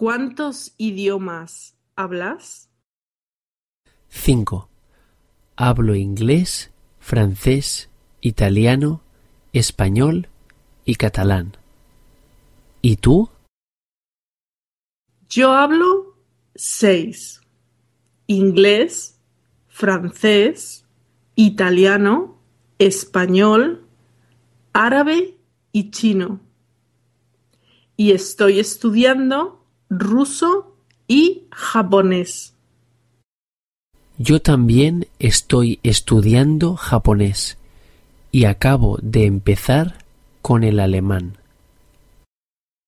¿Cuántos idiomas hablas? 5. Hablo inglés, francés, italiano, español y catalán. ¿Y tú? Yo hablo seis. Inglés, francés, italiano, español, árabe y chino. Y estoy estudiando ruso y japonés. Yo también estoy estudiando japonés y acabo de empezar con el alemán.